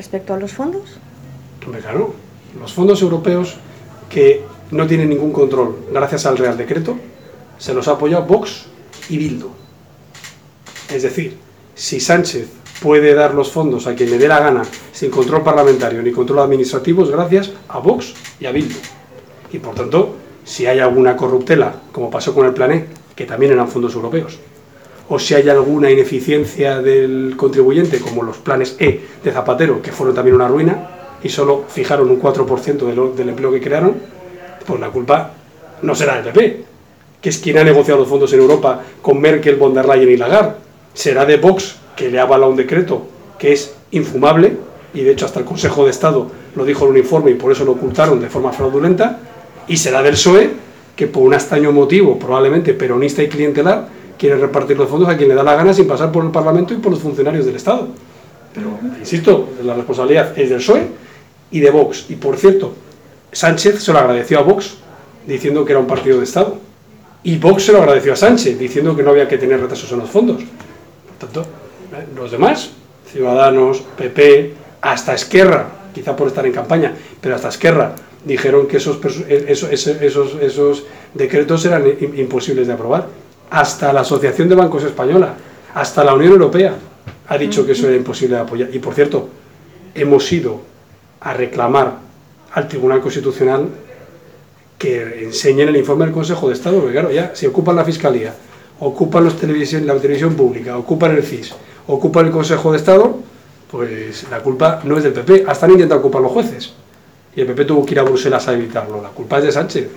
respecto a los fondos? Hombre, claro, los fondos europeos que no tienen ningún control gracias al Real Decreto, se los ha apoyado Vox y Bildu. Es decir, si Sánchez puede dar los fondos a quien le dé la gana sin control parlamentario ni control administrativo es gracias a Vox y a Bildu. Y por tanto, si hay alguna corruptela, como pasó con el Plan E, que también eran fondos europeos, o si hay alguna ineficiencia del contribuyente, como los planes E de Zapatero, que fueron también una ruina, y solo fijaron un 4% del empleo que crearon, pues la culpa no será del PP, que es quien ha negociado los fondos en Europa con Merkel, von der Leyen y Lagarde. Será de Vox, que le ha avalado un decreto que es infumable, y de hecho hasta el Consejo de Estado lo dijo en un informe y por eso lo ocultaron de forma fraudulenta, y será del PSOE, que por un extraño motivo, probablemente peronista y clientelar, quiere repartir los fondos a quien le da la gana sin pasar por el Parlamento y por los funcionarios del Estado. Pero, insisto, la responsabilidad es del PSOE y de Vox. Y por cierto, Sánchez se lo agradeció a Vox diciendo que era un partido de Estado. Y Vox se lo agradeció a Sánchez diciendo que no había que tener retrasos en los fondos. Por tanto, ¿eh? los demás, Ciudadanos, PP, hasta Esquerra, quizá por estar en campaña, pero hasta Esquerra, dijeron que esos, esos, esos, esos decretos eran imposibles de aprobar. Hasta la Asociación de Bancos Española, hasta la Unión Europea ha dicho que eso era imposible de apoyar. Y por cierto, hemos ido a reclamar al Tribunal Constitucional que enseñen el informe del Consejo de Estado, porque claro, ya si ocupan la Fiscalía, ocupan los televisión, la televisión pública, ocupan el CIS, ocupan el Consejo de Estado, pues la culpa no es del PP, hasta han intentado ocupar los jueces. Y el PP tuvo que ir a Bruselas a evitarlo. La culpa es de Sánchez.